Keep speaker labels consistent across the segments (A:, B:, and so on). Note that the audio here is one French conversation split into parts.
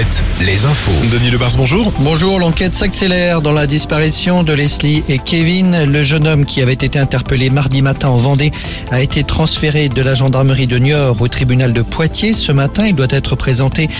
A: 7, les infos.
B: Denis Lebars, bonjour.
C: Bonjour, l'enquête s'accélère dans la disparition de Leslie et Kevin. Le jeune homme qui avait été interpellé mardi matin en Vendée a été transféré de la gendarmerie de Niort au tribunal de Poitiers. Ce matin, il doit être présenté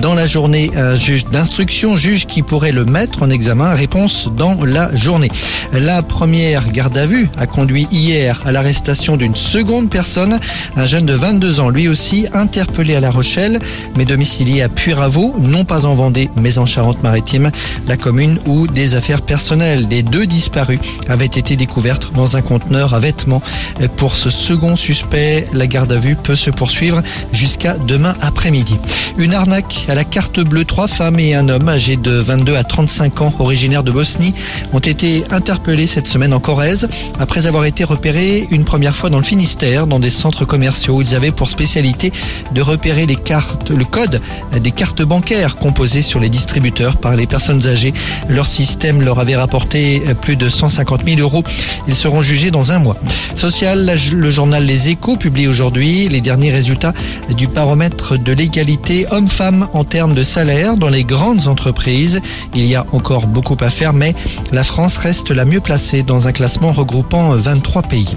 C: dans la journée à un juge d'instruction, juge qui pourrait le mettre en examen. Réponse dans la journée. La première garde à vue a conduit hier à l'arrestation d'une seconde personne, un jeune de 22 ans, lui aussi interpellé à La Rochelle, mais domicilié à Puyraveau, non pas en Vendée, mais en Charente-Maritime, la commune où des affaires personnelles des deux disparus avaient été découvertes dans un conteneur à vêtements. Pour ce second suspect, la garde à vue peut se poursuivre jusqu'à demain après-midi. Une arnaque à la carte bleue. Trois femmes et un homme âgés de 22 à 35 ans, originaires de Bosnie, ont été interpellés cette semaine en Corrèze après avoir été repérés une première fois dans le Finistère, dans des centres commerciaux. Ils avaient pour spécialité de repérer les cartes, le code des cartes bancaires composées sur les distributeurs par les personnes âgées. Leur système leur avait rapporté plus de 150 000 euros. Ils seront jugés dans un mois. Social, le journal Les Échos publie aujourd'hui les derniers résultats du baromètre de l'égalité homme-femme en termes de salaire dans les grandes entreprises. Il y a encore beaucoup à faire, mais la France reste la mieux placée dans un classement regroupant 23 pays.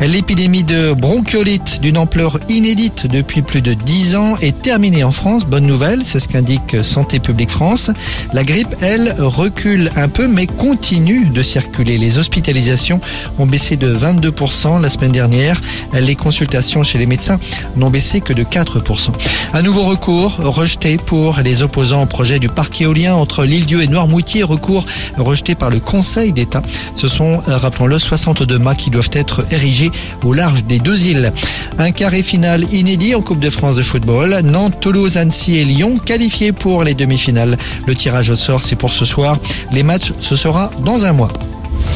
C: L'épidémie de bronchiolite d'une ampleur inédite depuis plus de 10 ans est terminée en France. Bonne nouvelle, c'est ce qu'indique Santé publique France. La grippe, elle, recule un peu mais continue de circuler. Les hospitalisations ont baissé de 22% la semaine dernière. Les consultations chez les médecins n'ont baissé que de 4%. Un nouveau recours rejeté pour les opposants au projet du parc éolien entre l'île-dieu et Noirmoutier, recours rejeté par le Conseil d'État. Ce sont, rappelons-le, 62 mâts qui doivent être érigés au large des deux îles. Un carré final inédit en Coupe de France de football. Nantes, Toulouse, Annecy et Lyon qualifiés pour les demi-finales. Le tirage au sort, c'est pour ce soir. Les matchs, ce sera dans un mois.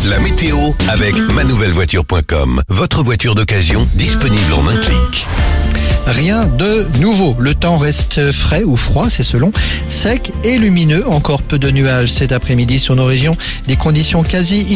A: La météo avec manouvellevoiture.com. Votre voiture d'occasion disponible en un clic.
C: Rien de nouveau. Le temps reste frais ou froid, c'est selon, sec et lumineux. Encore peu de nuages cet après-midi sur nos régions. Des conditions quasi